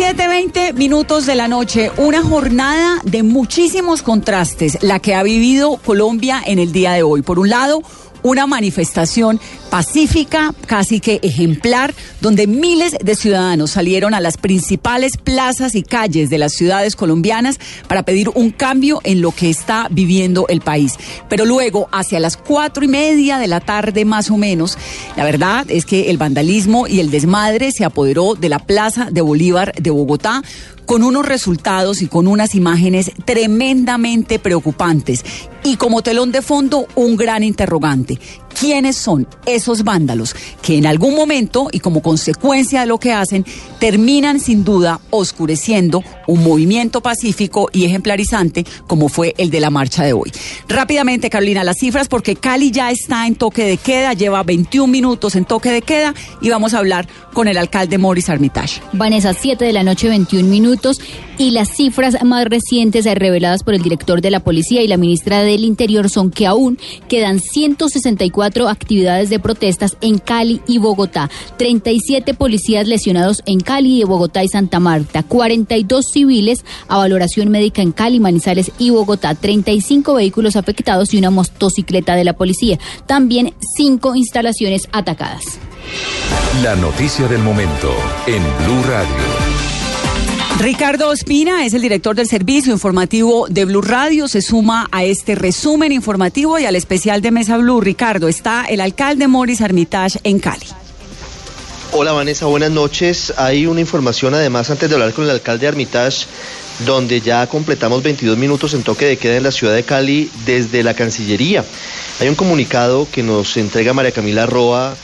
7.20 minutos de la noche, una jornada de muchísimos contrastes, la que ha vivido Colombia en el día de hoy. Por un lado, una manifestación pacífica, casi que ejemplar, donde miles de ciudadanos salieron a las principales plazas y calles de las ciudades colombianas para pedir un cambio en lo que está viviendo el país. Pero luego, hacia las cuatro y media de la tarde más o menos, la verdad es que el vandalismo y el desmadre se apoderó de la Plaza de Bolívar de Bogotá con unos resultados y con unas imágenes tremendamente preocupantes. Y como telón de fondo, un gran interrogante. ¿Quiénes son esos vándalos que en algún momento y como consecuencia de lo que hacen terminan sin duda oscureciendo un movimiento pacífico y ejemplarizante como fue el de la marcha de hoy? Rápidamente, Carolina, las cifras porque Cali ya está en toque de queda, lleva 21 minutos en toque de queda y vamos a hablar con el alcalde Morris Armitage. Vanessa, 7 de la noche, 21 minutos y las cifras más recientes reveladas por el director de la policía y la ministra del Interior son que aún quedan 164 actividades de protestas en Cali y Bogotá, 37 policías lesionados en Cali, Bogotá y Santa Marta, 42 civiles a valoración médica en Cali, Manizales y Bogotá, 35 vehículos afectados y una motocicleta de la policía, también cinco instalaciones atacadas. La noticia del momento en Blue Radio. Ricardo Ospina es el director del servicio informativo de Blue Radio. Se suma a este resumen informativo y al especial de Mesa Blue. Ricardo, está el alcalde Morris Armitage en Cali. Hola Vanessa, buenas noches. Hay una información además antes de hablar con el alcalde Armitage, donde ya completamos 22 minutos en toque de queda en la ciudad de Cali desde la Cancillería. Hay un comunicado que nos entrega María Camila Roa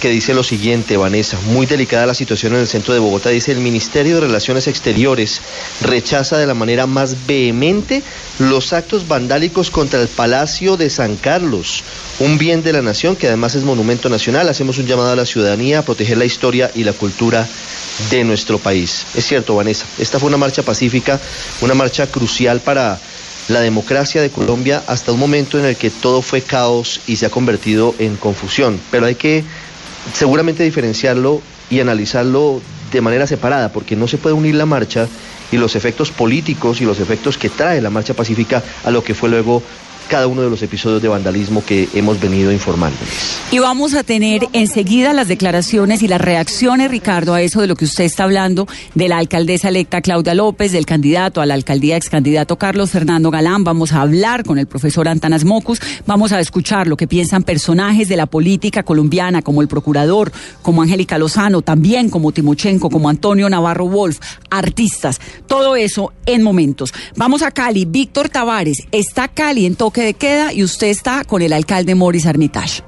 que dice lo siguiente, Vanessa, muy delicada la situación en el centro de Bogotá, dice el Ministerio de Relaciones Exteriores rechaza de la manera más vehemente los actos vandálicos contra el Palacio de San Carlos, un bien de la nación que además es monumento nacional. Hacemos un llamado a la ciudadanía a proteger la historia y la cultura de nuestro país. Es cierto, Vanessa, esta fue una marcha pacífica, una marcha crucial para la democracia de Colombia hasta un momento en el que todo fue caos y se ha convertido en confusión. Pero hay que seguramente diferenciarlo y analizarlo de manera separada, porque no se puede unir la marcha y los efectos políticos y los efectos que trae la marcha pacífica a lo que fue luego cada uno de los episodios de vandalismo que hemos venido informándoles. Y vamos a tener enseguida las declaraciones y las reacciones, Ricardo, a eso de lo que usted está hablando, de la alcaldesa electa Claudia López, del candidato a la alcaldía, ex candidato Carlos Fernando Galán. Vamos a hablar con el profesor Antanas Mocus, vamos a escuchar lo que piensan personajes de la política colombiana, como el procurador, como Angélica Lozano, también como Timochenko, como Antonio Navarro Wolf, artistas, todo eso en momentos. Vamos a Cali, Víctor Tavares, está Cali en toque de queda y usted está con el alcalde Morris Armitage.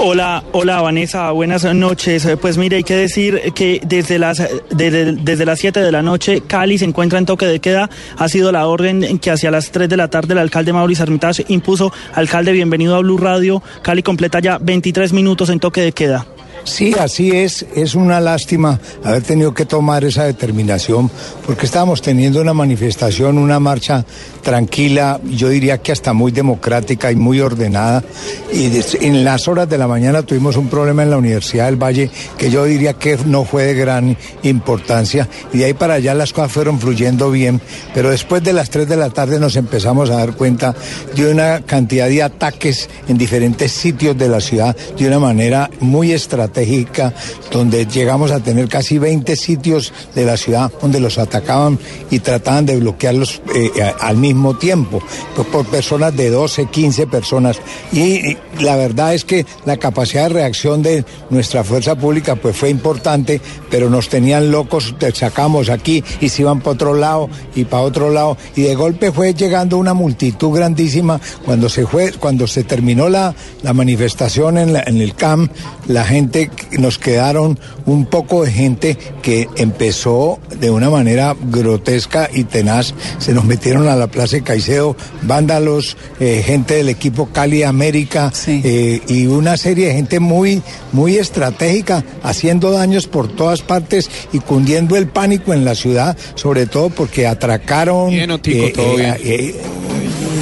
Hola, hola Vanessa, buenas noches. Pues mire, hay que decir que desde las desde, desde las 7 de la noche Cali se encuentra en toque de queda. Ha sido la orden que hacia las 3 de la tarde el alcalde Mauricio Armitage impuso. Alcalde, bienvenido a Blue Radio. Cali completa ya 23 minutos en toque de queda. Sí, así es. Es una lástima haber tenido que tomar esa determinación porque estábamos teniendo una manifestación, una marcha tranquila, yo diría que hasta muy democrática y muy ordenada. Y en las horas de la mañana tuvimos un problema en la Universidad del Valle que yo diría que no fue de gran importancia. Y de ahí para allá las cosas fueron fluyendo bien. Pero después de las 3 de la tarde nos empezamos a dar cuenta de una cantidad de ataques en diferentes sitios de la ciudad de una manera muy estratégica donde llegamos a tener casi 20 sitios de la ciudad donde los atacaban y trataban de bloquearlos eh, al mismo tiempo, pues por personas de 12, 15 personas. Y, la verdad es que la capacidad de reacción de nuestra fuerza pública pues fue importante, pero nos tenían locos, te sacamos aquí y se iban para otro lado y para otro lado. Y de golpe fue llegando una multitud grandísima. Cuando se fue, cuando se terminó la, la manifestación en, en el CAM, la gente nos quedaron un poco de gente que empezó de una manera grotesca y tenaz. Se nos metieron a la Plaza de Caicedo vándalos, eh, gente del equipo Cali América eh, y una serie de gente muy, muy estratégica, haciendo daños por todas partes y cundiendo el pánico en la ciudad, sobre todo porque atracaron. Bien, Otico, todo bien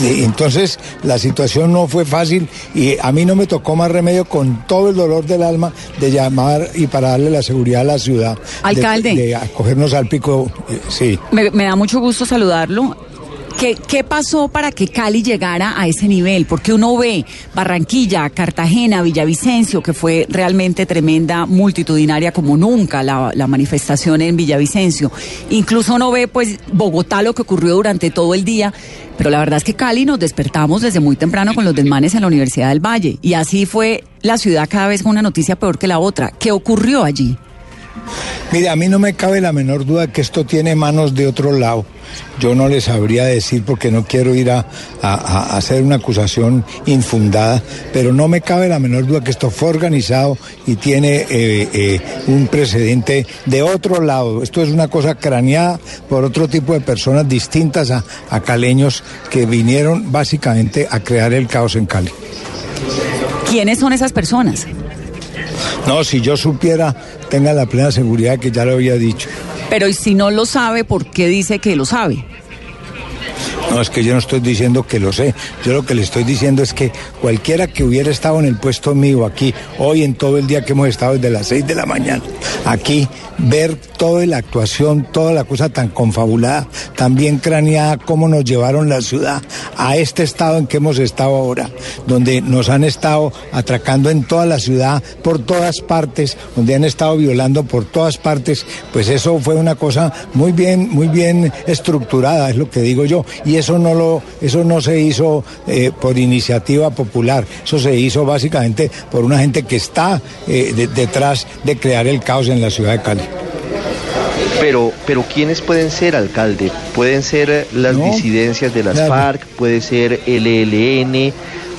entonces la situación no fue fácil y a mí no me tocó más remedio con todo el dolor del alma de llamar y para darle la seguridad a la ciudad. Alcalde. De, acogernos al pico, eh, sí. Me, me da mucho gusto saludarlo. ¿Qué, ¿Qué, pasó para que Cali llegara a ese nivel? Porque uno ve Barranquilla, Cartagena, Villavicencio, que fue realmente tremenda, multitudinaria como nunca la, la, manifestación en Villavicencio. Incluso uno ve pues Bogotá, lo que ocurrió durante todo el día. Pero la verdad es que Cali nos despertamos desde muy temprano con los desmanes en la Universidad del Valle. Y así fue la ciudad cada vez con una noticia peor que la otra. ¿Qué ocurrió allí? Mire, a mí no me cabe la menor duda que esto tiene manos de otro lado. Yo no les sabría decir porque no quiero ir a, a, a, hacer una acusación infundada, pero no me cabe la menor duda que esto fue organizado y tiene eh, eh, un precedente de otro lado. Esto es una cosa craneada por otro tipo de personas distintas a, a caleños que vinieron básicamente a crear el caos en Cali. ¿Quiénes son esas personas? No, si yo supiera, tenga la plena seguridad que ya lo había dicho. Pero y si no lo sabe, ¿por qué dice que lo sabe? No, es que yo no estoy diciendo que lo sé. Yo lo que le estoy diciendo es que cualquiera que hubiera estado en el puesto mío aquí, hoy en todo el día que hemos estado desde las 6 de la mañana, aquí, ver toda la actuación, toda la cosa tan confabulada, tan bien craneada, cómo nos llevaron la ciudad a este estado en que hemos estado ahora, donde nos han estado atracando en toda la ciudad, por todas partes, donde han estado violando por todas partes, pues eso fue una cosa muy bien, muy bien estructurada, es lo que digo yo. Y eso no lo, eso no se hizo eh, por iniciativa popular, eso se hizo básicamente por una gente que está eh, de, detrás de crear el caos en la ciudad de Cali. Pero, pero ¿quiénes pueden ser, alcalde? Pueden ser las no, disidencias de las claro. FARC, puede ser el ELN,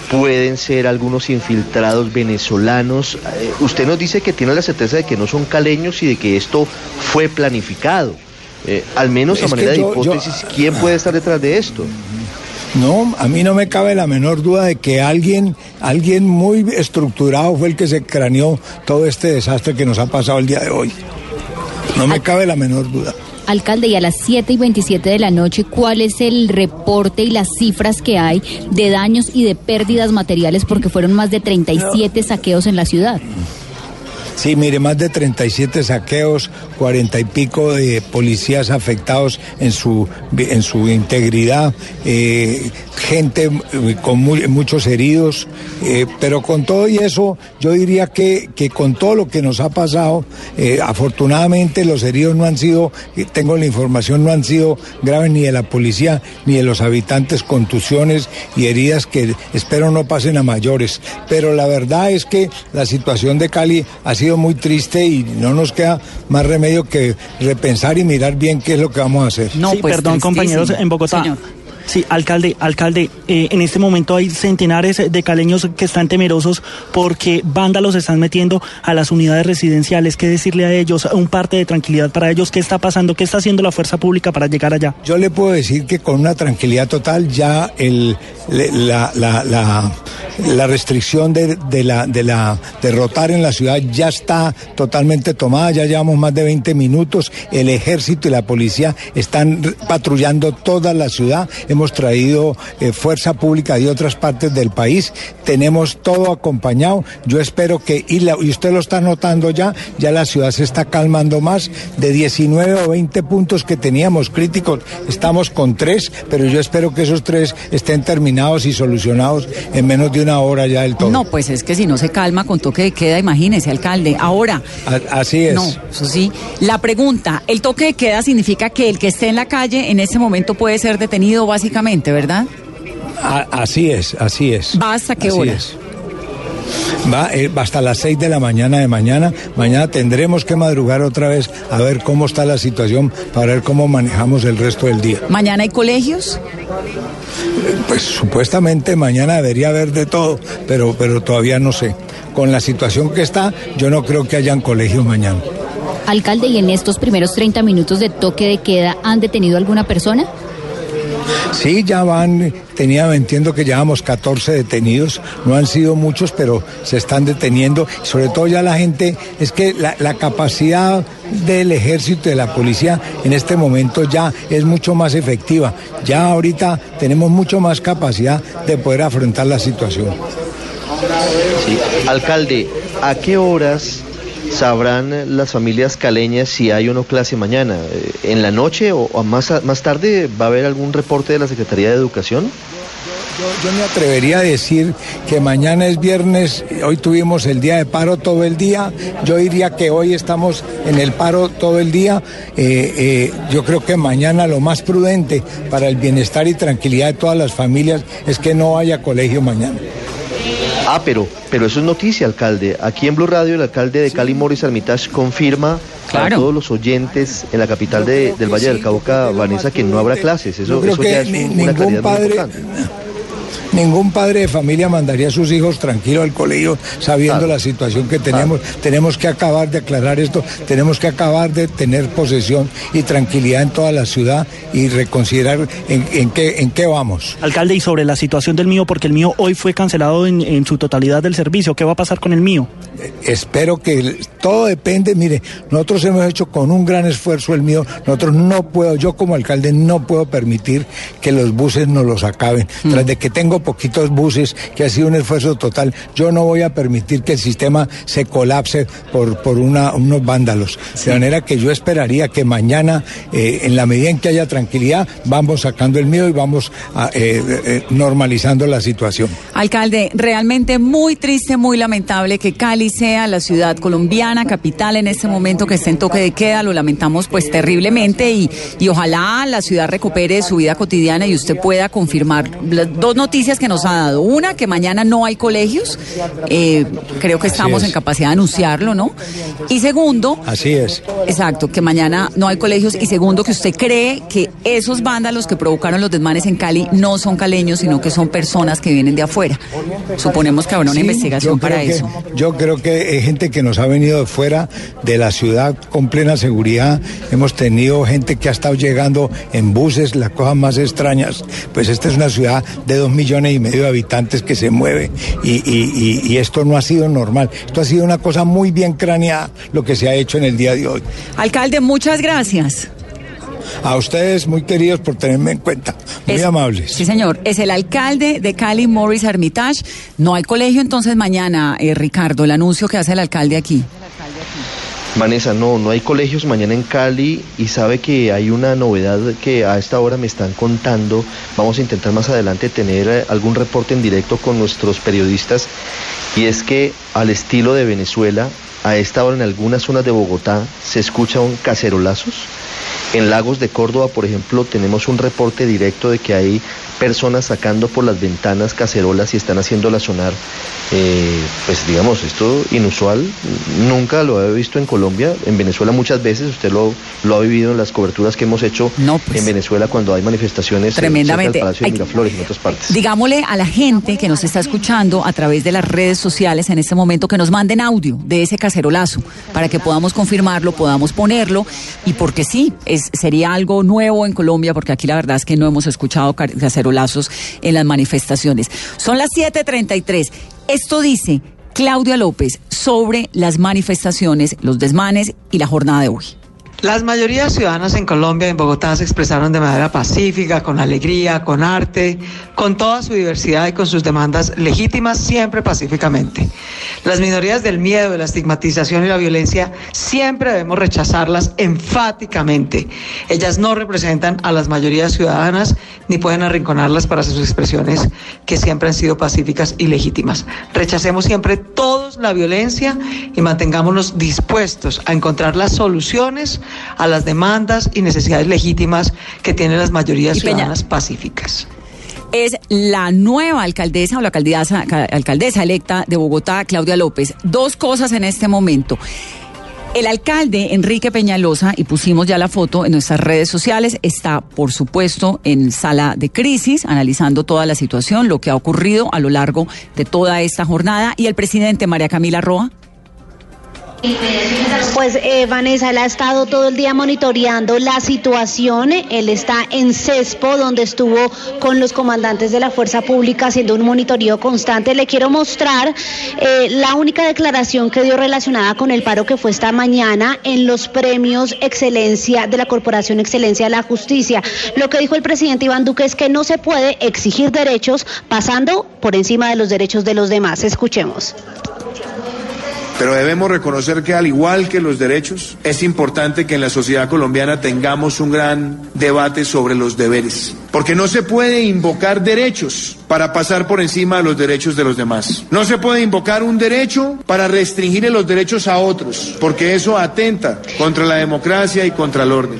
pueden ser algunos infiltrados venezolanos. Eh, usted nos dice que tiene la certeza de que no son caleños y de que esto fue planificado. Eh, al menos a manera yo, de hipótesis, yo... ¿quién puede estar detrás de esto? No, a mí no me cabe la menor duda de que alguien, alguien muy estructurado fue el que se craneó todo este desastre que nos ha pasado el día de hoy. No me cabe la menor duda. Alcalde, y a las 7 y 27 de la noche, ¿cuál es el reporte y las cifras que hay de daños y de pérdidas materiales? Porque fueron más de 37 no. saqueos en la ciudad. Sí, mire, más de 37 saqueos, 40 y pico de policías afectados en su, en su integridad, eh, gente con muy, muchos heridos, eh, pero con todo y eso, yo diría que, que con todo lo que nos ha pasado, eh, afortunadamente los heridos no han sido, tengo la información, no han sido graves ni de la policía ni de los habitantes, contusiones y heridas que espero no pasen a mayores. Pero la verdad es que la situación de Cali ha sido muy triste y no nos queda más remedio que repensar y mirar bien qué es lo que vamos a hacer. No, sí, pues perdón, compañeros, en Bogotá. Señor. Sí, alcalde, alcalde, eh, en este momento hay centenares de caleños que están temerosos porque vándalos están metiendo a las unidades residenciales. ¿Qué decirle a ellos? Un parte de tranquilidad para ellos. ¿Qué está pasando? ¿Qué está haciendo la fuerza pública para llegar allá? Yo le puedo decir que con una tranquilidad total ya la, restricción de, de, de la derrotar en la ciudad ya está totalmente tomada. Ya llevamos más de 20 minutos. El ejército y la policía están patrullando toda la ciudad hemos traído eh, fuerza pública de otras partes del país, tenemos todo acompañado. Yo espero que, y, la, y, usted lo está notando ya, ya la ciudad se está calmando más. De 19 o 20 puntos que teníamos críticos, estamos con tres, pero yo espero que esos tres estén terminados y solucionados en menos de una hora ya del todo. No, pues es que si no se calma con toque de queda, imagínese, alcalde. Ahora. A, así es. No, eso sí. La pregunta, ¿el toque de queda significa que el que esté en la calle en ese momento puede ser detenido básicamente, ¿verdad? A, así es, así es. ¿Va hasta qué así hora? Es. Va, eh, hasta las 6 de la mañana de mañana. Mañana tendremos que madrugar otra vez a ver cómo está la situación para ver cómo manejamos el resto del día. ¿Mañana hay colegios? Pues supuestamente mañana debería haber de todo, pero, pero todavía no sé. Con la situación que está, yo no creo que hayan colegios mañana. Alcalde, ¿y en estos primeros 30 minutos de toque de queda han detenido alguna persona? Sí, ya van, tenía, entiendo que llevamos 14 detenidos, no han sido muchos, pero se están deteniendo. Sobre todo ya la gente, es que la, capacidad del ejército y de la policía en este momento ya es mucho más efectiva. Ya ahorita tenemos mucho más capacidad de poder afrontar la situación. Alcalde, ¿a qué horas sabrán las familias caleñas si hay o no clase mañana? Eh, ¿En la noche o, más, más tarde va a haber algún reporte de la Secretaría de Educación? Yo, yo me atrevería a decir que mañana es viernes, hoy tuvimos el día de paro todo el día, yo diría que hoy estamos en el paro todo el día, Eh, eh, yo creo que mañana lo más prudente para el bienestar y tranquilidad de todas las familias es que no haya colegio mañana. Ah, pero, pero eso es noticia, alcalde. Aquí en Blue Radio, el alcalde de Cali, Morris Armitage, confirma a todos los oyentes en la capital de- del Valle del Cauca, Vanessa, que no habrá clases. Eso, ya es una claridad muy importante. Ningún padre de familia mandaría a sus hijos tranquilos al colegio sabiendo Claro. la situación que tenemos. Tenemos que acabar de aclarar esto, tenemos que acabar de tener posesión y tranquilidad en toda la ciudad y reconsiderar en, en qué, en qué vamos. Alcalde, y sobre la situación del mío, porque el mío hoy fue cancelado en, en su totalidad del servicio, ¿qué va a pasar con el mío? Espero que el- todo depende, mire, nosotros hemos hecho con un gran esfuerzo el mío, nosotros no puedo, yo como alcalde no puedo permitir que los buses nos los acaben. Tras de que tengo poquitos buses, que ha sido un esfuerzo total, yo no voy a permitir que el sistema se colapse por, por una, unos vándalos. De manera que yo esperaría que mañana, eh, en la medida en que haya tranquilidad, vamos sacando el mío y vamos a, eh, eh, normalizando la situación. Alcalde, realmente muy triste, muy lamentable que Cali sea la ciudad colombiana, capital en este momento que esté en toque de queda, lo lamentamos pues terriblemente y, y ojalá la ciudad recupere su vida cotidiana y usted pueda confirmar las dos noticias que nos ha dado. Una, que mañana no hay colegios, eh, creo que estamos es. en capacidad de anunciarlo, ¿no? Y segundo, Así es. Exacto, que mañana no hay colegios y segundo que usted cree que esos vándalos que provocaron los desmanes en Cali no son caleños, sino que son personas que vienen de afuera. Suponemos que habrá una Sí, investigación para que- eso. Yo creo que hay gente que nos ha venido de fuera de la ciudad con plena seguridad. Hemos tenido gente que ha estado llegando en buses, las cosas más extrañas. Pues esta es una ciudad de dos millones y medio de habitantes que se mueve y, y- y- y esto no ha sido normal. Esto ha sido una cosa muy bien craneada lo que se ha hecho en el día de hoy. Alcalde, muchas gracias. A ustedes, muy queridos, por tenerme en cuenta. Muy Es- amables. Sí, señor. Es el alcalde de Cali, Morris Hermitage. No hay colegio entonces mañana, eh, Ricardo, el anuncio que hace el alcalde aquí. Vanessa, no, no hay colegios mañana en Cali y sabe que hay una novedad que a esta hora me están contando. Vamos a intentar más adelante tener eh, algún reporte en directo con nuestros periodistas y es que al estilo de Venezuela, a esta hora en algunas zonas de Bogotá se escuchan cacerolazos. En Lagos de Córdoba, por ejemplo, tenemos un reporte directo de que hay personas sacando por las ventanas cacerolas y están haciéndolas sonar. Eh, pues digamos, esto inusual, nunca lo he visto en Colombia, en Venezuela muchas veces, usted lo, lo ha vivido en las coberturas que hemos hecho No, pues, en Venezuela cuando hay manifestaciones eh, Tremendamente. del Palacio de Miraflores y en otras partes. Digámosle a la gente que nos está escuchando a través de las redes sociales en este momento que nos manden audio de ese cacerolazo para que podamos confirmarlo, podamos ponerlo y porque sí, es, sería algo nuevo en Colombia porque aquí la verdad es que no hemos escuchado ca- en las manifestaciones. Son las 7.33. Esto dice Claudia López sobre las manifestaciones, los desmanes y la jornada de hoy. Las mayorías ciudadanas en Colombia, en Bogotá, se expresaron de manera pacífica, con alegría, con arte, con toda su diversidad y con sus demandas legítimas, siempre pacíficamente. Las minorías del miedo, de la estigmatización y la violencia, siempre debemos rechazarlas enfáticamente. Ellas no representan a las mayorías ciudadanas ni pueden arrinconarlas para sus expresiones que siempre han sido pacíficas y legítimas. Rechacemos siempre todos la violencia y mantengámonos dispuestos a encontrar las soluciones a las demandas y necesidades legítimas que tienen las mayorías ciudadanas pacíficas. es la nueva alcaldesa o la alcaldesa, ca- alcaldesa electa de Bogotá, Claudia López. Dos cosas en este momento. El alcalde Enrique Peñalosa, y pusimos ya la foto en nuestras redes sociales, está, por supuesto, en sala de crisis, analizando toda la situación, lo que ha ocurrido a lo largo de toda esta jornada. Y el presidente María Camila Roa. Pues eh, Vanessa, él ha estado todo el día monitoreando la situación. Él está en CESPO, donde estuvo con los comandantes de la Fuerza Pública haciendo un monitoreo constante. Le quiero mostrar eh, la única declaración que dio relacionada con el paro que fue esta mañana en los premios Excelencia de la Corporación Excelencia de la Justicia. Lo que dijo el presidente Iván Duque es que no se puede exigir derechos pasando por encima de los derechos de los demás. Escuchemos. Pero debemos reconocer que al igual que los derechos, es importante que en la sociedad colombiana tengamos un gran debate sobre los deberes. Porque no se puede invocar derechos para pasar por encima de los derechos de los demás. No se puede invocar un derecho para restringir los derechos a otros, porque eso atenta contra la democracia y contra el orden.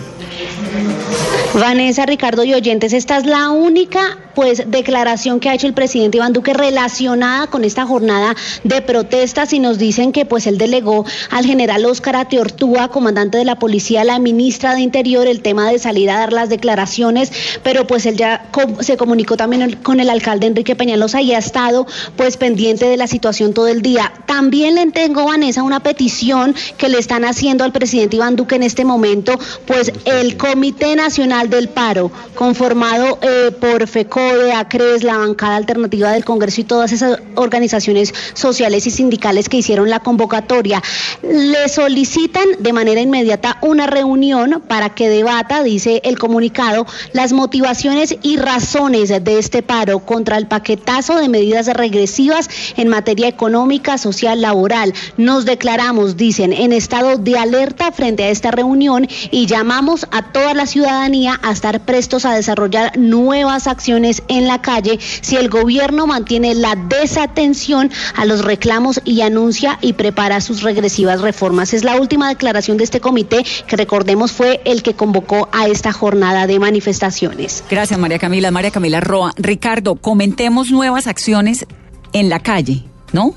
Vanessa, Ricardo y oyentes, esta es la única pues declaración que ha hecho el presidente Iván Duque relacionada con esta jornada de protestas y nos dicen que pues él delegó al general Óscar Ateortúa, comandante de la policía, a la ministra de Interior, el tema de salir a dar las declaraciones, pero pues él ya se comunicó también con el alcalde Enrique Peñalosa y ha estado pues pendiente de la situación todo el día. También le tengo, Vanessa, una petición que le están haciendo al presidente Iván Duque en este momento, pues el Comité Nacional del Paro, conformado eh, por FECODE, ACRES, la bancada alternativa del Congreso y todas esas organizaciones sociales y sindicales que hicieron la convocatoria, le solicitan de manera inmediata una reunión para que debata, dice el comunicado, las motivaciones y razones de este paro contra el paquetazo de medidas regresivas en materia económica, social, laboral. Nos declaramos, dicen, en estado de alerta frente a esta reunión y llamamos a toda la ciudadanía a estar prestos a desarrollar nuevas acciones en la calle si el gobierno mantiene la desatención a los reclamos y anuncia y prepara sus regresivas reformas. Es la última declaración de este comité que recordemos fue el que convocó a esta jornada de manifestaciones. Gracias María Camila. María Camila Roa. Ricardo, comentemos nuevas acciones en la calle, ¿no?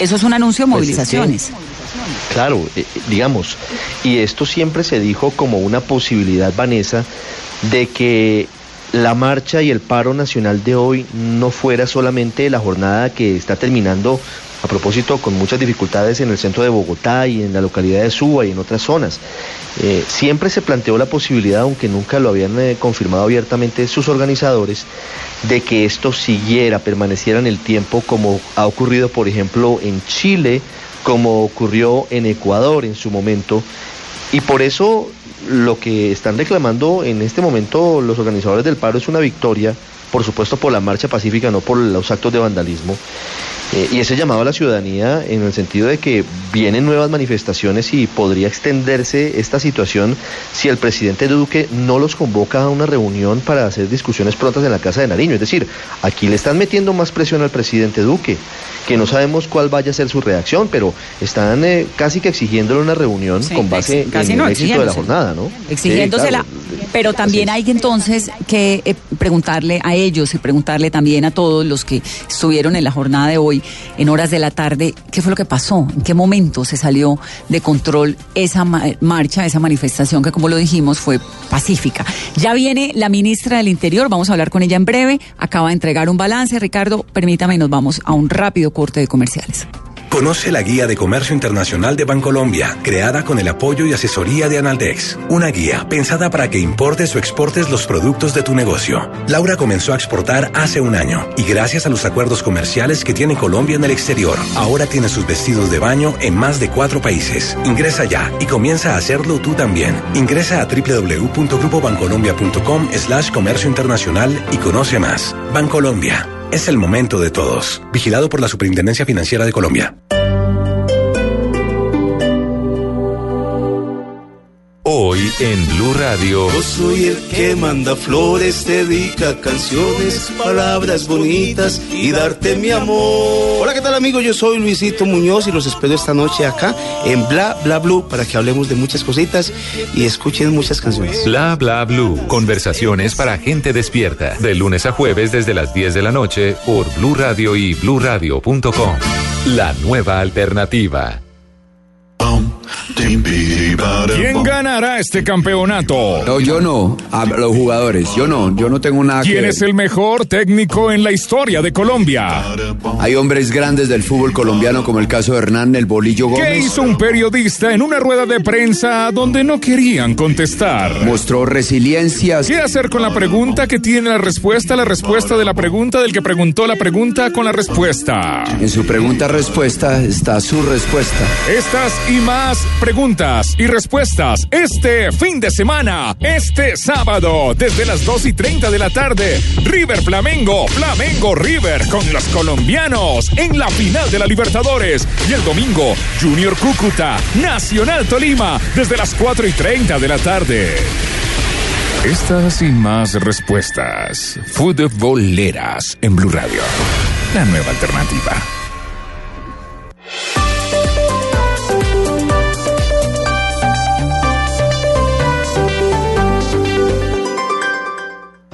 Eso es un anuncio de movilizaciones. Claro, eh, digamos, y esto siempre se dijo como una posibilidad, Vanessa, de que la marcha y el paro nacional de hoy no fuera solamente la jornada que está terminando a propósito con muchas dificultades en el centro de Bogotá y en la localidad de Suba y en otras zonas. Eh, siempre se planteó la posibilidad, aunque nunca lo habían eh, confirmado abiertamente sus organizadores, de que esto siguiera, permaneciera en el tiempo como ha ocurrido, por ejemplo, en Chile, como ocurrió en Ecuador en su momento. Y por eso lo que están reclamando en este momento los organizadores del paro es una victoria, por supuesto por la marcha pacífica, no por los actos de vandalismo. Eh, y ese llamado a la ciudadanía en el sentido de que vienen nuevas manifestaciones y podría extenderse esta situación si el presidente Duque no los convoca a una reunión para hacer discusiones prontas en la Casa de Nariño. Es decir, aquí le están metiendo más presión al presidente Duque, que no sabemos cuál vaya a ser su reacción, pero están eh, casi que exigiéndole una reunión con base en el éxito de la jornada, ¿no? Exigiéndosela. Pero también hay que entonces que eh, preguntarle a ellos y preguntarle también a todos los que estuvieron en la jornada de hoy, en horas de la tarde, qué fue lo que pasó, en qué momento se salió de control esa marcha, esa manifestación que como lo dijimos fue pacífica. Ya viene la ministra del Interior, vamos a hablar con ella en breve, acaba de entregar un balance. Ricardo, permítame y nos vamos a un rápido corte de comerciales. Conoce la Guía de Comercio Internacional de Bancolombia, creada con el apoyo y asesoría de Analdex. Una guía pensada para que importes o exportes los productos de tu negocio. Laura comenzó a exportar hace un año y gracias a los acuerdos comerciales que tiene Colombia en el exterior, ahora tiene sus vestidos de baño en más de cuatro países. Ingresa ya y comienza a hacerlo tú también. Ingresa a www.grupobancolombia.com slash comercio internacional y conoce más. Bancolombia. Es el momento de todos. Vigilado por la Superintendencia Financiera de Colombia. Hoy en Blue Radio. Yo soy el que manda flores, dedica canciones, palabras bonitas y darte mi amor. Hola, ¿qué tal amigos? Yo soy Luisito Muñoz y los espero esta noche acá en Bla Bla Blue para que hablemos de muchas cositas y escuchen muchas canciones. Bla Bla Blue. Conversaciones para gente despierta. De lunes a jueves desde las 10 de la noche por Blue Radio y bluradio.com. La nueva alternativa. ¿Quién ganará este campeonato? No, yo no. A los jugadores. Yo no. Yo no tengo nada que ¿Quién ver. es el mejor técnico en la historia de Colombia? Hay hombres grandes del fútbol colombiano como el caso de Hernán El Bolillo ¿Qué Gómez. hizo un periodista en una rueda de prensa donde no querían contestar? Mostró resiliencia. ¿Qué hacer con la pregunta que tiene la respuesta, la respuesta de la pregunta del que preguntó la pregunta con la respuesta? En su pregunta-respuesta está su respuesta. Estas y más preguntas y respuestas este fin de semana, este sábado, desde las 2 y 30 de la tarde. River Flamengo, Flamengo River con los colombianos en la final de la Libertadores. Y el domingo, Junior Cúcuta, Nacional Tolima, desde las 4 y 30 de la tarde. Estas y más respuestas. Futboleras en Blue Radio. La nueva alternativa.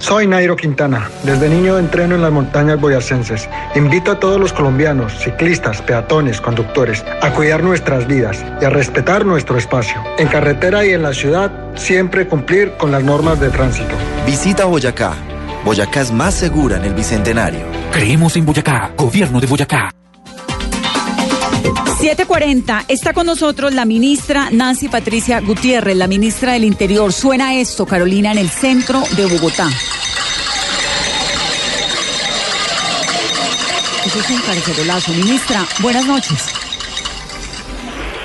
Soy Nairo Quintana. Desde niño entreno en las montañas boyacenses. Invito a todos los colombianos, ciclistas, peatones, conductores, a cuidar nuestras vidas y a respetar nuestro espacio. En carretera y en la ciudad, siempre cumplir con las normas de tránsito. Visita Boyacá. Boyacá es más segura en el Bicentenario. Creemos en Boyacá, gobierno de Boyacá. 740, está con nosotros la ministra Nancy Patricia Gutiérrez, la ministra del Interior. Suena esto, Carolina, en el centro de Bogotá. Eso es un carcelolazo. Ministra, buenas noches.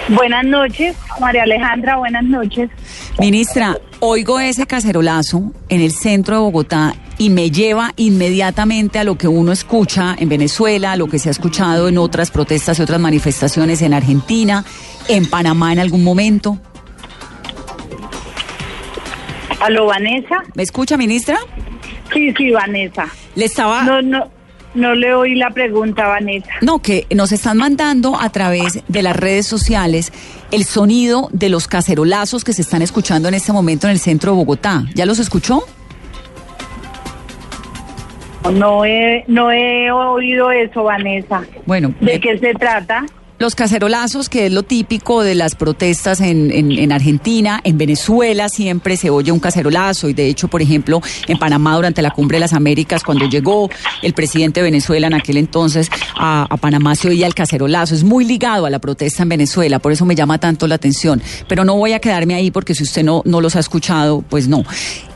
Buenas noches, María Alejandra, buenas noches. Ministra, oigo ese cacerolazo en el centro de Bogotá y me lleva inmediatamente a lo que uno escucha en Venezuela, a lo que se ha escuchado en otras protestas y otras manifestaciones en Argentina, en Panamá en algún momento. ¿Aló, Vanessa? ¿Me escucha, ministra? Sí, sí, Vanessa. Le estaba... No, no, no le oí la pregunta, Vanessa. No, que nos están mandando a través de las redes sociales el sonido de los cacerolazos que se están escuchando en este momento en el centro de Bogotá. ¿Ya los escuchó? No he, no he oído eso, Vanessa. Bueno, ¿De eh, qué se trata? Los cacerolazos, que es lo típico de las protestas en, en- en Argentina, en Venezuela siempre se oye un cacerolazo y de hecho, por ejemplo, en Panamá durante la Cumbre de las Américas, cuando llegó el presidente de Venezuela en aquel entonces a, a Panamá se oía el cacerolazo. Es muy ligado a la protesta en Venezuela, por eso me llama tanto la atención. Pero no voy a quedarme ahí porque si usted no, no los ha escuchado, pues no.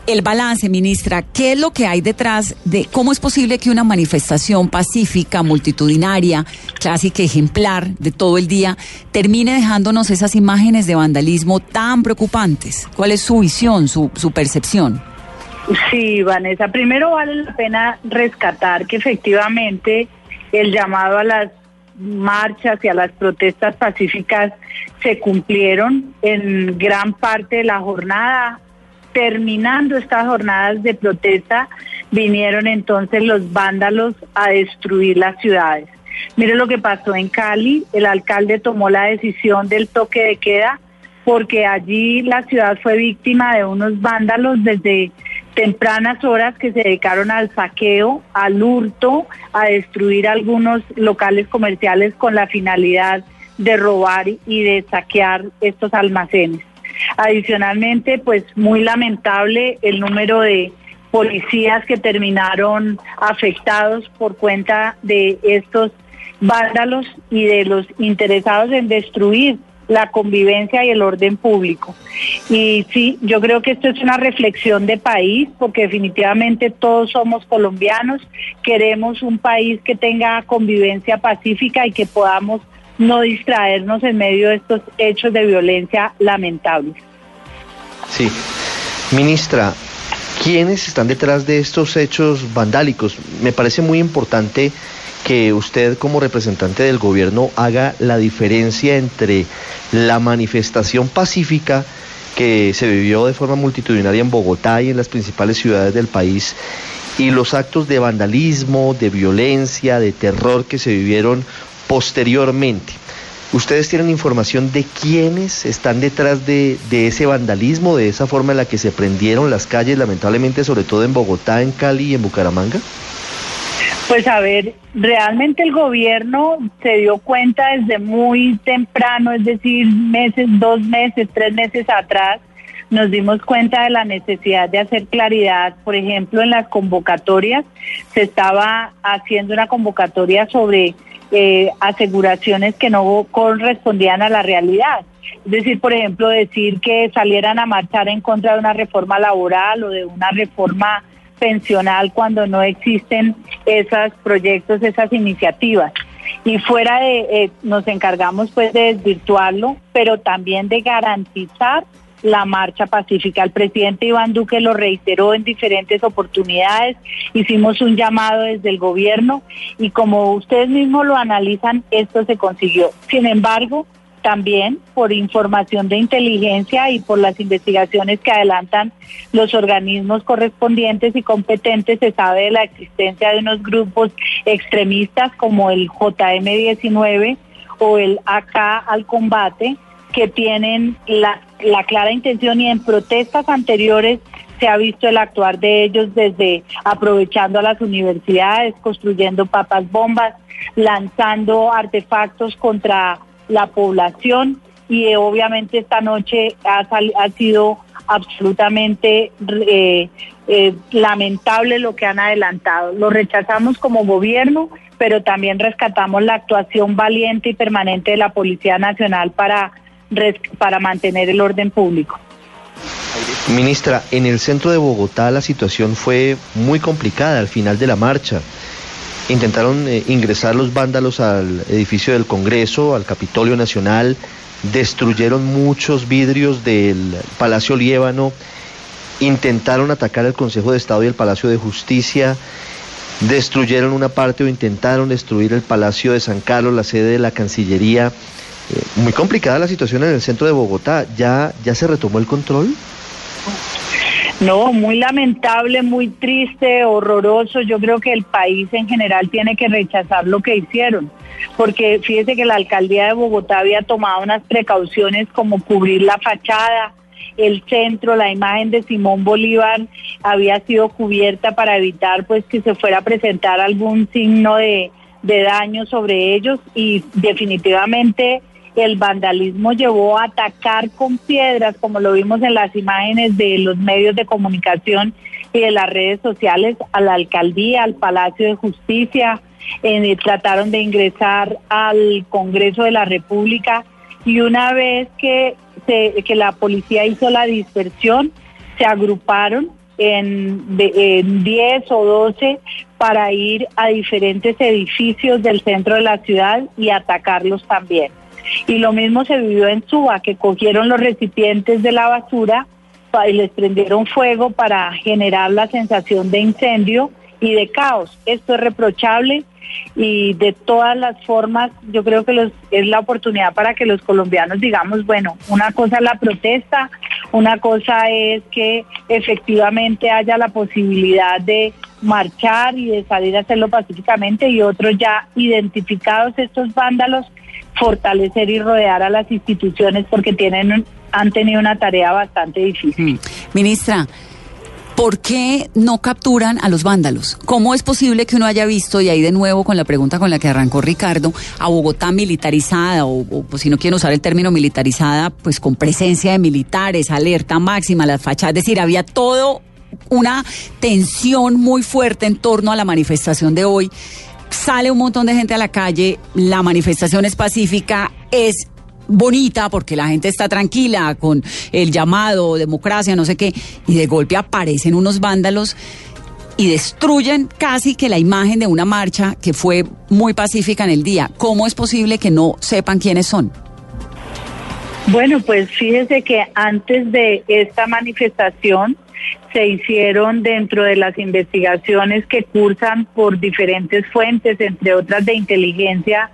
El balance, ministra, ¿qué es lo que hay detrás de cómo es posible que una manifestación pacífica, multitudinaria, clásica, ejemplar de todo el día, termine dejándonos esas imágenes de vandalismo tan preocupantes? ¿Cuál es su visión, su, su percepción? Sí, Vanessa. Primero vale la pena rescatar que efectivamente el llamado a las marchas y a las protestas pacíficas se cumplieron en gran parte de la jornada. Terminando estas jornadas de protesta, vinieron entonces los vándalos a destruir las ciudades. Mire lo que pasó en Cali, el alcalde tomó la decisión del toque de queda porque allí la ciudad fue víctima de unos vándalos desde tempranas horas que se dedicaron al saqueo, al hurto, a destruir algunos locales comerciales con la finalidad de robar y de saquear estos almacenes. Adicionalmente, pues muy lamentable el número de policías que terminaron afectados por cuenta de estos vándalos y de los interesados en destruir la convivencia y el orden público. Y sí, yo creo que esto es una reflexión de país, porque definitivamente todos somos colombianos, queremos un país que tenga convivencia pacífica y que podamos no distraernos en medio de estos hechos de violencia lamentables. Sí. Ministra, ¿quiénes están detrás de estos hechos vandálicos? Me parece muy importante que usted como representante del gobierno haga la diferencia entre la manifestación pacífica que se vivió de forma multitudinaria en Bogotá y en las principales ciudades del país y los actos de vandalismo, de violencia, de terror que se vivieron posteriormente. ¿Ustedes tienen información de quiénes están detrás de, ese vandalismo, de esa forma en la que se prendieron las calles, lamentablemente, sobre todo en Bogotá, en Cali y en Bucaramanga? Pues a ver, realmente el gobierno se dio cuenta desde muy temprano, es decir, meses, dos meses, tres meses atrás, nos dimos cuenta de la necesidad de hacer claridad, por ejemplo, en las convocatorias, se estaba haciendo una convocatoria sobre eh, aseguraciones que no correspondían a la realidad. Es decir, por ejemplo, decir que salieran a marchar en contra de una reforma laboral o de una reforma pensional cuando no existen esos proyectos, esas iniciativas. Y fuera de, eh, nos encargamos pues de desvirtuarlo, pero también de garantizar la marcha pacífica. El presidente Iván Duque lo reiteró en diferentes oportunidades, hicimos un llamado desde el gobierno y como ustedes mismos lo analizan, esto se consiguió. Sin embargo, también por información de inteligencia y por las investigaciones que adelantan los organismos correspondientes y competentes, se sabe de la existencia de unos grupos extremistas como el JM19 o el AK al combate, que tienen la, la clara intención y en protestas anteriores se ha visto el actuar de ellos desde aprovechando a las universidades, construyendo papas bombas, lanzando artefactos contra la población y eh, obviamente esta noche ha, ha sido absolutamente eh, eh, lamentable lo que han adelantado. Lo rechazamos como gobierno, pero también rescatamos la actuación valiente y permanente de la Policía Nacional para, para mantener el orden público. Ministra, en el centro de Bogotá la situación fue muy complicada al final de la marcha. Intentaron eh, ingresar los vándalos al edificio del Congreso, al Capitolio Nacional, destruyeron muchos vidrios del Palacio Liébano, intentaron atacar el Consejo de Estado y el Palacio de Justicia, destruyeron una parte o intentaron destruir el Palacio de San Carlos, la sede de la Cancillería. Eh, muy complicada la situación en el centro de Bogotá. ¿Ya, ya se retomó el control? No, muy lamentable, muy triste, horroroso. Yo creo que el país en general tiene que rechazar lo que hicieron, porque fíjese que la alcaldía de Bogotá había tomado unas precauciones como cubrir la fachada, el centro, la imagen de Simón Bolívar había sido cubierta para evitar pues que se fuera a presentar algún signo de, de daño sobre ellos y definitivamente el vandalismo llevó a atacar con piedras, como lo vimos en las imágenes de los medios de comunicación y de las redes sociales, a la alcaldía, al Palacio de Justicia, trataron de ingresar al Congreso de la República y una vez que, que la policía hizo la dispersión, se agruparon en, en 10 o 12 para ir a diferentes edificios del centro de la ciudad y atacarlos también. Y lo mismo se vivió en Suba, que cogieron los recipientes de la basura y les prendieron fuego para generar la sensación de incendio y de caos. Esto es reprochable y de todas las formas yo creo que es la oportunidad para que los colombianos digamos, bueno, una cosa es la protesta, una cosa es que efectivamente haya la posibilidad de marchar y de salir a hacerlo pacíficamente y otros ya identificados estos vándalos fortalecer y rodear a las instituciones porque tienen han tenido una tarea bastante difícil. Mm. Ministra, ¿por qué no capturan a los vándalos? ¿Cómo es posible que uno haya visto, y ahí de nuevo con la pregunta con la que arrancó Ricardo, a Bogotá militarizada, o, pues, si no quieren usar el término militarizada, pues con presencia de militares, alerta máxima, las fachadas, es decir, había todo una tensión muy fuerte en torno a la manifestación de hoy sale un montón de gente a la calle, la manifestación es pacífica, es bonita porque la gente está tranquila con el llamado democracia, no sé qué, y de golpe aparecen unos vándalos y destruyen casi que la imagen de una marcha que fue muy pacífica en el día. ¿Cómo es posible que no sepan quiénes son? Bueno, pues fíjese que antes de esta manifestación se hicieron dentro de las investigaciones que cursan por diferentes fuentes, entre otras de inteligencia,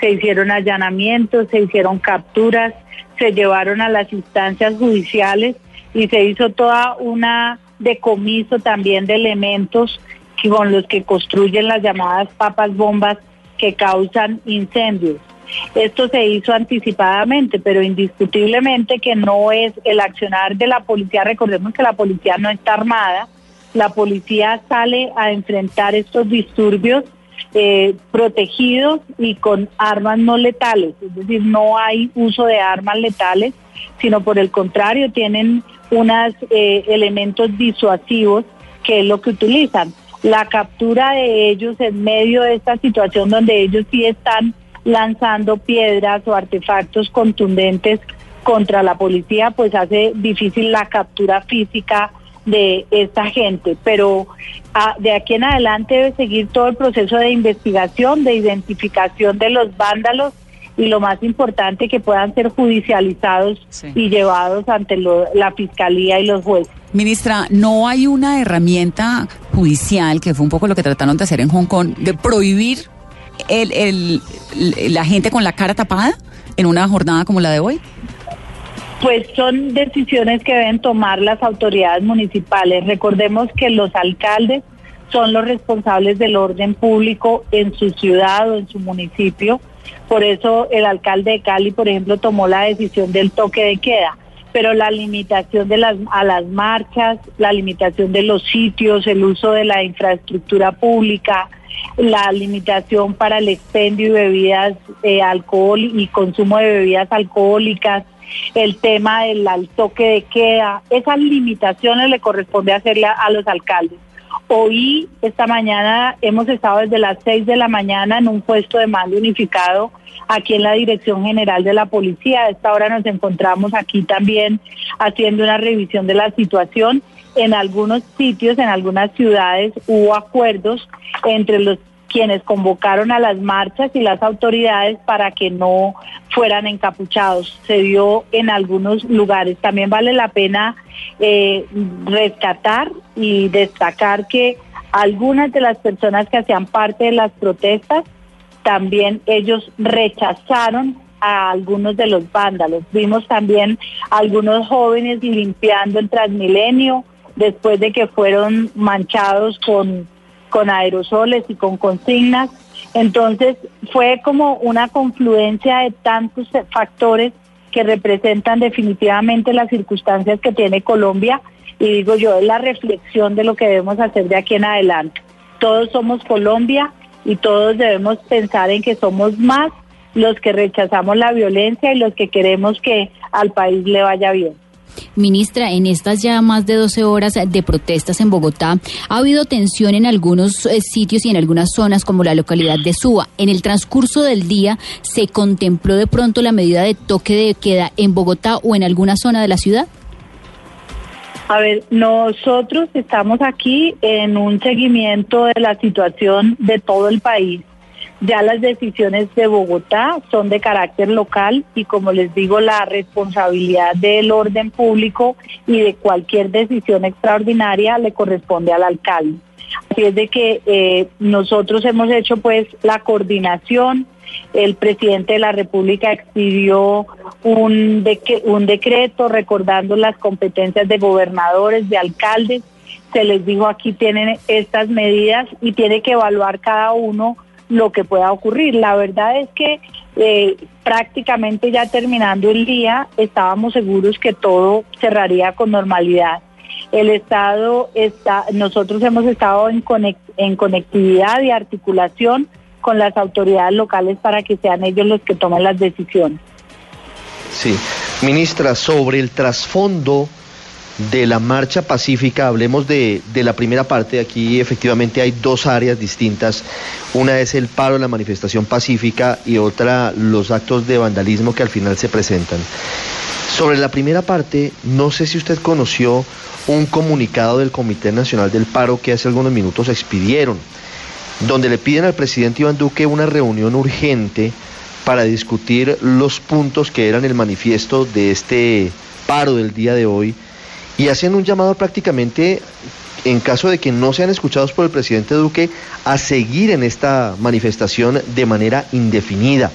se hicieron allanamientos, se hicieron capturas, se llevaron a las instancias judiciales y se hizo toda una decomiso también de elementos con los que construyen las llamadas papas bombas que causan incendios. Esto se hizo anticipadamente, pero indiscutiblemente que no es el accionar de la policía. Recordemos que la policía no está armada, la policía sale a enfrentar estos disturbios eh, protegidos y con armas no letales, es decir, no hay uso de armas letales, sino por el contrario tienen unos eh, elementos disuasivos que es lo que utilizan. La captura de ellos en medio de esta situación donde ellos sí están lanzando piedras o artefactos contundentes contra la policía, pues hace difícil la captura física de esta gente. Pero ah, de aquí en adelante debe seguir todo el proceso de investigación, de identificación de los vándalos y lo más importante que puedan ser judicializados y llevados ante la fiscalía y los jueces. Ministra, ¿no hay una herramienta judicial, que fue un poco lo que trataron de hacer en Hong Kong, de prohibir el, el, la gente con la cara tapada en una jornada como la de hoy? Pues son decisiones que deben tomar las autoridades municipales. Recordemos que los alcaldes son los responsables del orden público en su ciudad o en su municipio. Por eso el alcalde de Cali, por ejemplo, tomó la decisión del toque de queda. Pero la limitación de las, a las marchas, la limitación de los sitios, el uso de la infraestructura pública, la limitación para el expendio y bebidas, eh, alcohol y consumo de bebidas alcohólicas, el tema del toque de queda, esas limitaciones le corresponde hacerle a, los alcaldes. Hoy, esta mañana, hemos estado desde las 6 de la mañana en un puesto de mando unificado aquí en la Dirección General de la Policía. A esta hora nos encontramos aquí también haciendo una revisión de la situación. En algunos sitios, en algunas ciudades, hubo acuerdos entre los quienes convocaron a las marchas y las autoridades para que no fueran encapuchados. Se dio en algunos lugares. También vale la pena eh, rescatar y destacar que algunas de las personas que hacían parte de las protestas, también ellos rechazaron a algunos de los vándalos. Vimos también algunos jóvenes limpiando el Transmilenio después de que fueron manchados con con aerosoles y con consignas. Entonces fue como una confluencia de tantos factores que representan definitivamente las circunstancias que tiene Colombia y digo yo, es la reflexión de lo que debemos hacer de aquí en adelante. Todos somos Colombia y todos debemos pensar en que somos más los que rechazamos la violencia y los que queremos que al país le vaya bien. Ministra, en estas ya más de 12 horas de protestas en Bogotá, ha habido tensión en algunos eh, sitios y en algunas zonas como la localidad de Suba. En el transcurso del día, ¿se contempló de pronto la medida de toque de queda en Bogotá o en alguna zona de la ciudad? A ver, nosotros estamos aquí en un seguimiento de la situación de todo el país. Ya las decisiones de Bogotá son de carácter local y como les digo, la responsabilidad del orden público y de cualquier decisión extraordinaria le corresponde al alcalde. Así es de que eh, nosotros hemos hecho pues la coordinación. El presidente de la República expidió un, un decreto recordando las competencias de gobernadores, de alcaldes. Se les dijo aquí tienen estas medidas y tiene que evaluar cada uno lo que pueda ocurrir. La verdad es que eh, prácticamente ya terminando el día estábamos seguros que todo cerraría con normalidad. El Estado está, nosotros hemos estado en, en conectividad y articulación con las autoridades locales para que sean ellos los que tomen las decisiones. Sí, ministra, sobre el trasfondo de la marcha pacífica, hablemos de, de, la primera parte. Aquí efectivamente hay dos áreas distintas. Una es el paro, la manifestación pacífica y otra los actos de vandalismo que al final se presentan. Sobre la primera parte, no sé si usted conoció un comunicado del Comité Nacional del Paro que hace algunos minutos expidieron, donde le piden al presidente Iván Duque una reunión urgente para discutir los puntos que eran el manifiesto de este paro del día de hoy y hacen un llamado prácticamente, en caso de que no sean escuchados por el presidente Duque, a seguir en esta manifestación de manera indefinida.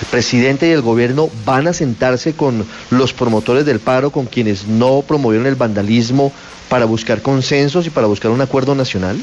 El presidente y el gobierno van a sentarse con los promotores del paro, con quienes no promovieron el vandalismo, para buscar consensos y para buscar un acuerdo nacional.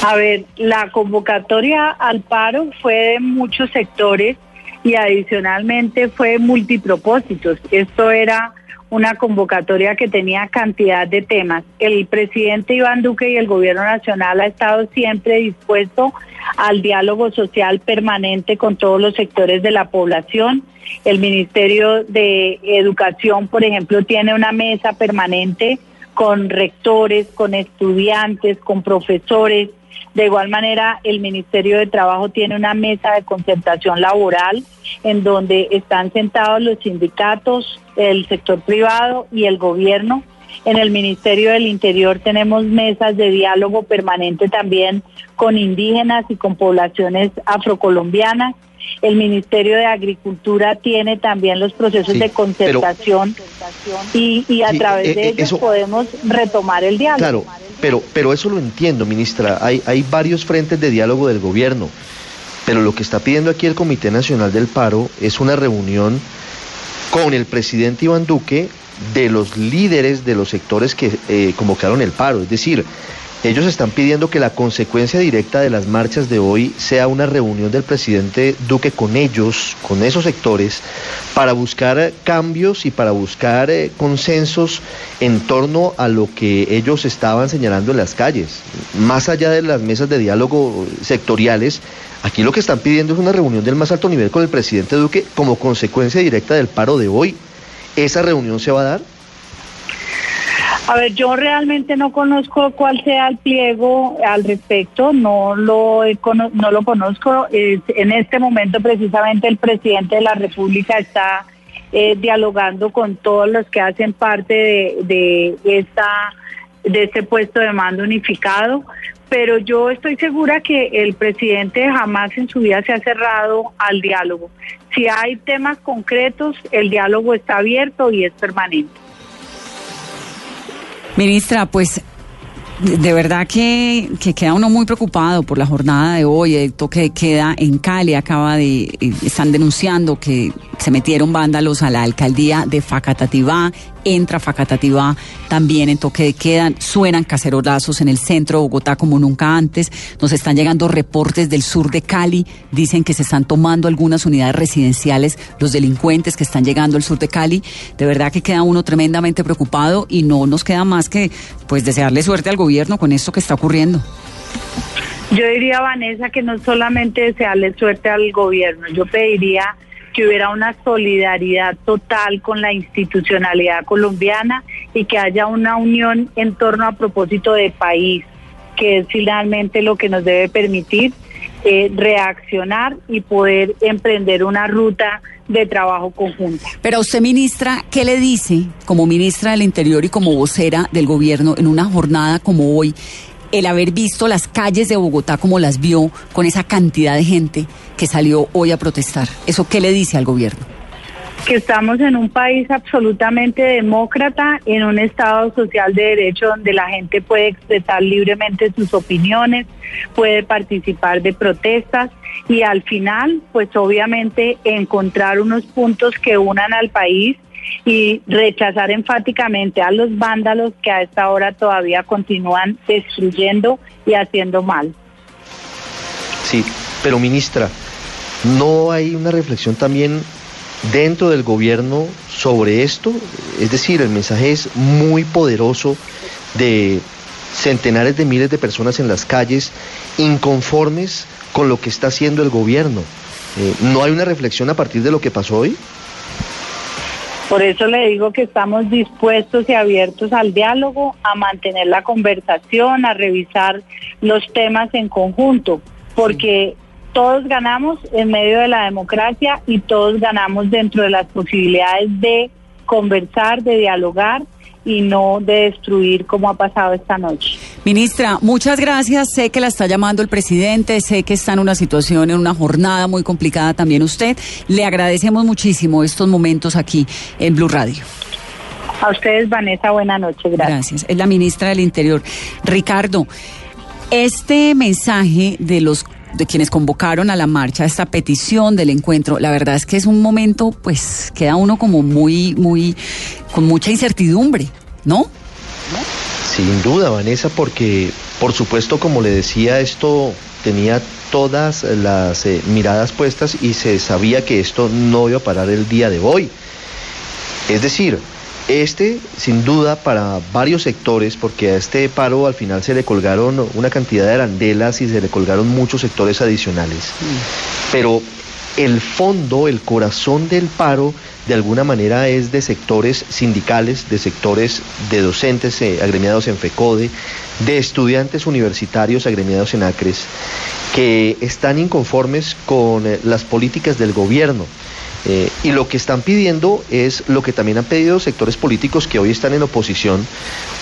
A ver, la convocatoria al paro fue de muchos sectores y adicionalmente fue multipropósitos. Esto era una convocatoria que tenía cantidad de temas. El presidente Iván Duque y el gobierno nacional ha estado siempre dispuesto al diálogo social permanente con todos los sectores de la población. El Ministerio de Educación, por ejemplo, tiene una mesa permanente con rectores, con estudiantes, con profesores. De igual manera, el Ministerio de Trabajo tiene una mesa de concertación laboral en donde están sentados los sindicatos, el sector privado y el gobierno. En el Ministerio del Interior tenemos mesas de diálogo permanente también con indígenas y con poblaciones afrocolombianas. El Ministerio de Agricultura tiene también los procesos Sí, de concertación y, y a Sí, través eh, de eh, ellos eso- podemos retomar el diálogo. Claro, pero, pero eso lo entiendo, ministra. Hay, hay varios frentes de diálogo del gobierno. Pero lo que está pidiendo aquí el Comité Nacional del Paro es una reunión con el presidente Iván Duque de los líderes de los sectores que eh, convocaron el paro. Es decir, ellos están pidiendo que la consecuencia directa de las marchas de hoy sea una reunión del presidente Duque con ellos, con esos sectores, para buscar eh, cambios y para buscar eh, consensos en torno a lo que ellos estaban señalando en las calles. Más allá de las mesas de diálogo sectoriales, aquí lo que están pidiendo es una reunión del más alto nivel con el presidente Duque como consecuencia directa del paro de hoy. ¿Esa reunión se va a dar? A ver, yo realmente no conozco cuál sea el pliego al respecto, no lo, no lo conozco. En este momento precisamente el presidente de la República está eh, dialogando con todos los que hacen parte de, de esta de este puesto de mando unificado, pero yo estoy segura que el presidente jamás en su vida se ha cerrado al diálogo. Si hay temas concretos, el diálogo está abierto y es permanente. Ministra, pues de verdad que, que queda uno muy preocupado por la jornada de hoy, el toque de queda en Cali, acaba de, eh, están denunciando que se metieron vándalos a la alcaldía de Facatativá, entra Facatativá también en toque de queda, suenan cacerolazos en el centro de Bogotá como nunca antes, nos están llegando reportes del sur de Cali, dicen que se están tomando algunas unidades residenciales, los delincuentes que están llegando al sur de Cali, de verdad que queda uno tremendamente preocupado y no nos queda más que pues desearle suerte al gobierno con esto que está ocurriendo. Yo diría, Vanessa, que no solamente desearle suerte al gobierno, yo pediría que hubiera una solidaridad total con la institucionalidad colombiana y que haya una unión en torno a propósito de país, que es finalmente lo que nos debe permitir eh, reaccionar y poder emprender una ruta de trabajo conjunta. Pero usted, ministra, ¿qué le dice como ministra del Interior y como vocera del gobierno en una jornada como hoy? El haber visto las calles de Bogotá como las vio, con esa cantidad de gente que salió hoy a protestar. ¿Eso qué le dice al gobierno? que estamos en un país absolutamente demócrata, en un Estado social de derecho donde la gente puede expresar libremente sus opiniones, puede participar de protestas y al final, pues obviamente encontrar unos puntos que unan al país y rechazar enfáticamente a los vándalos que a esta hora todavía continúan destruyendo y haciendo mal. Sí, pero ministra, ¿no hay una reflexión también dentro del gobierno sobre esto? Es decir, el mensaje es muy poderoso de centenares de miles de personas en las calles inconformes con lo que está haciendo el gobierno. Eh, ¿No hay una reflexión a partir de lo que pasó hoy? Por eso le digo que estamos dispuestos y abiertos al diálogo, a mantener la conversación, a revisar los temas en conjunto, porque todos ganamos en medio de la democracia y todos ganamos dentro de las posibilidades de conversar, de dialogar y no de destruir como ha pasado esta noche. Ministra, muchas gracias. Sé que la está llamando el presidente, sé que está en una situación, en una jornada muy complicada también usted. Le agradecemos muchísimo estos momentos aquí en Blue Radio. A ustedes, Vanessa, buena noche. Gracias. Gracias. Es la ministra del Interior. Ricardo, este mensaje de los de quienes convocaron a la marcha, esta petición del encuentro, la verdad es que es un momento, pues, queda uno como muy, muy, con mucha incertidumbre, ¿no? Sin duda, Vanessa, porque por supuesto, como le decía, esto tenía todas las eh, miradas puestas y se sabía que esto no iba a parar el día de hoy. Es decir, Este, sin duda, para varios sectores, porque a este paro al final se le colgaron una cantidad de arandelas y se le colgaron muchos sectores adicionales. Pero el fondo, el corazón del paro, de alguna manera es de sectores sindicales, de sectores de docentes eh, agremiados en FECODE, de estudiantes universitarios agremiados en ACRES, que están inconformes con eh, las políticas del gobierno. Eh, y lo que están pidiendo es lo que también han pedido sectores políticos que hoy están en oposición,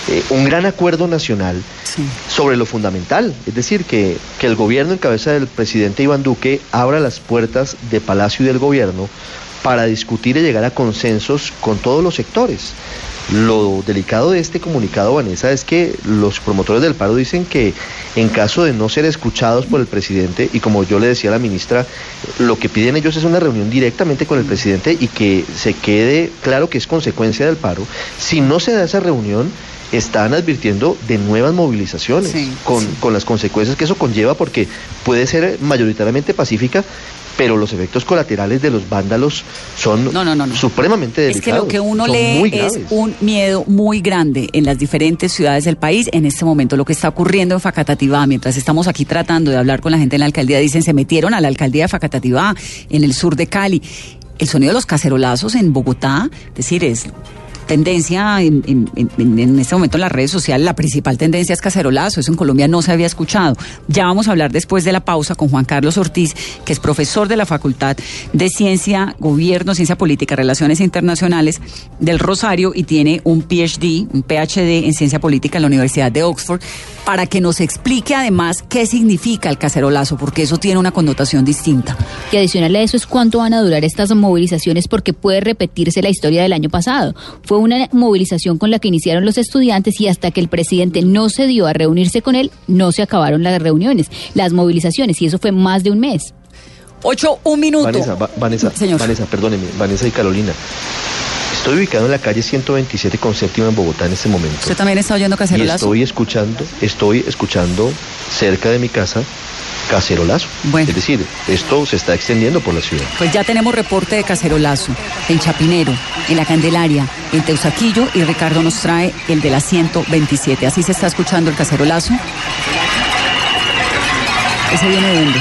eh, un gran acuerdo nacional sobre lo fundamental, es decir, que, que el gobierno en cabeza del presidente Iván Duque abra las puertas de Palacio y del gobierno para discutir y llegar a consensos con todos los sectores. Lo delicado de este comunicado, Vanessa, es que los promotores del paro dicen que en caso de no ser escuchados por el presidente, y como yo le decía a la ministra, lo que piden ellos es una reunión directamente con el presidente y que se quede claro que es consecuencia del paro. Si no se da esa reunión, están advirtiendo de nuevas movilizaciones con, con las consecuencias que eso conlleva porque puede ser mayoritariamente pacífica, pero los efectos colaterales de los vándalos son supremamente delicados. Es que lo que uno lee es un miedo muy grande en las diferentes ciudades del país en este momento. Lo que está ocurriendo en Facatativá, mientras estamos aquí tratando de hablar con la gente en la alcaldía, dicen se metieron a la alcaldía de Facatativá, en el sur de Cali. El sonido de los cacerolazos en Bogotá, es decir, es tendencia en, este momento en las redes sociales, la principal tendencia es cacerolazo, eso en Colombia no se había escuchado. Ya vamos a hablar después de la pausa con Juan Carlos Ortiz, que es profesor de la Facultad de Ciencia, Gobierno, Ciencia Política, Relaciones Internacionales del Rosario y tiene un PhD, un PhD en Ciencia Política en la Universidad de Oxford, para que nos explique además qué significa el cacerolazo, porque eso tiene una connotación distinta. Y adicional a eso es cuánto van a durar estas movilizaciones porque puede repetirse la historia del año pasado. Fue una movilización con la que iniciaron los estudiantes y hasta que el presidente no se dio a reunirse con él, no se acabaron las reuniones, las movilizaciones y eso fue más de un mes. Ocho, un minuto. Vanessa, Va- Vanessa, Vanessa, perdóneme, Vanessa y Carolina. Estoy ubicado en la calle 127 con séptima en Bogotá en este momento. ¿Usted también está oyendo Y cacerolazo? estoy escuchando, estoy escuchando cerca de mi casa cacerolazo. Es decir, esto se está extendiendo por la ciudad. Pues ya tenemos reporte de Cacerolazo, en Chapinero, en La Candelaria, en Teusaquillo y Ricardo nos trae el de la 127. Así se está escuchando el Cacerolazo. ¿Ese viene de dónde?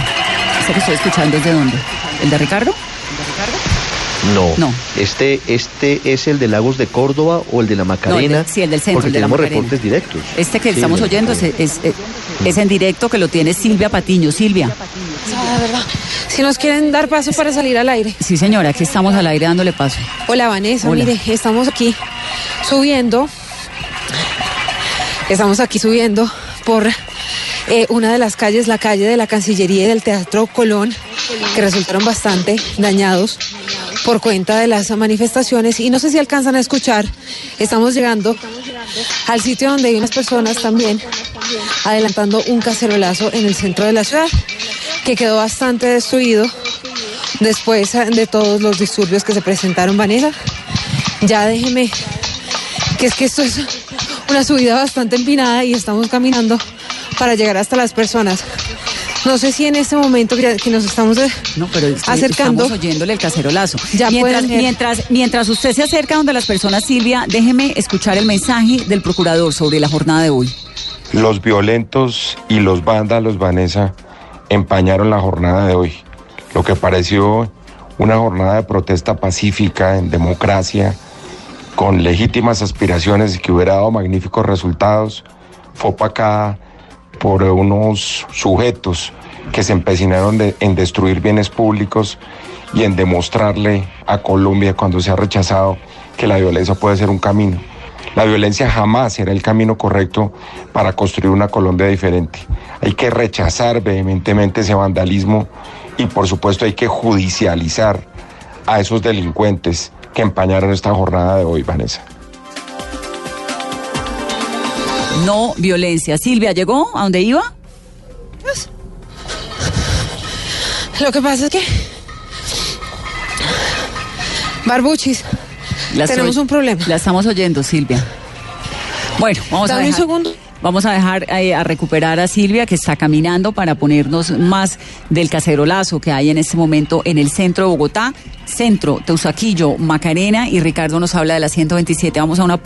¿Ese que estoy escuchando es de dónde? ¿El de Ricardo? No, No. Este, este es el de Lagos de Córdoba o el de la Macarena. del- sí, el del centro, Porque el de la tenemos Macarena. reportes directos. Este que Sí, estamos el la oyendo es en directo que lo tiene Silvia Patiño. Silvia. Ah, verdad. Si nos quieren dar paso para salir al aire. Sí, señora, aquí estamos al aire dándole paso. Hola, Vanessa. Hola. Mire, estamos aquí subiendo. Estamos aquí subiendo por eh, una de las calles, la calle de la Cancillería y del Teatro Colón, que resultaron bastante dañados por cuenta de las manifestaciones. Y no sé si alcanzan a escuchar, estamos llegando al sitio donde hay unas personas también adelantando un cacerolazo en el centro de la ciudad, que quedó bastante destruido después de todos los disturbios que se presentaron, Vanessa. Ya déjeme, que es que esto es una subida bastante empinada y estamos caminando para llegar hasta las personas. No sé si en este momento que, que nos estamos eh, No, pero es que acercando. Estamos oyéndole el cacerolazo. Ya mientras, mientras usted se acerca donde las personas, Silvia, déjeme escuchar el mensaje del procurador sobre la jornada de hoy. Los violentos y los vándalos, Vanessa, empañaron la jornada de hoy. Lo que pareció una jornada de protesta pacífica, en democracia, con legítimas aspiraciones y que hubiera dado magníficos resultados, fue opacada por unos sujetos que se empecinaron en destruir bienes públicos y en demostrarle a Colombia cuando se ha rechazado que la violencia puede ser un camino. La violencia jamás será el camino correcto para construir una Colombia diferente. Hay que rechazar vehementemente ese vandalismo y por supuesto hay que judicializar a esos delincuentes que empañaron esta jornada de hoy, Vanessa. No violencia. Silvia, ¿llegó a donde iba? Lo que pasa es que. Barbuchis, tenemos un problema. La estamos oyendo, Silvia. Bueno, vamos a Dame un dejar. segundo. Vamos a dejar eh, a recuperar a Silvia que está caminando para ponernos más del cacerolazo que hay en este momento en el centro de Bogotá, centro, Teusaquillo, Macarena y Ricardo nos habla de la 127. Vamos a una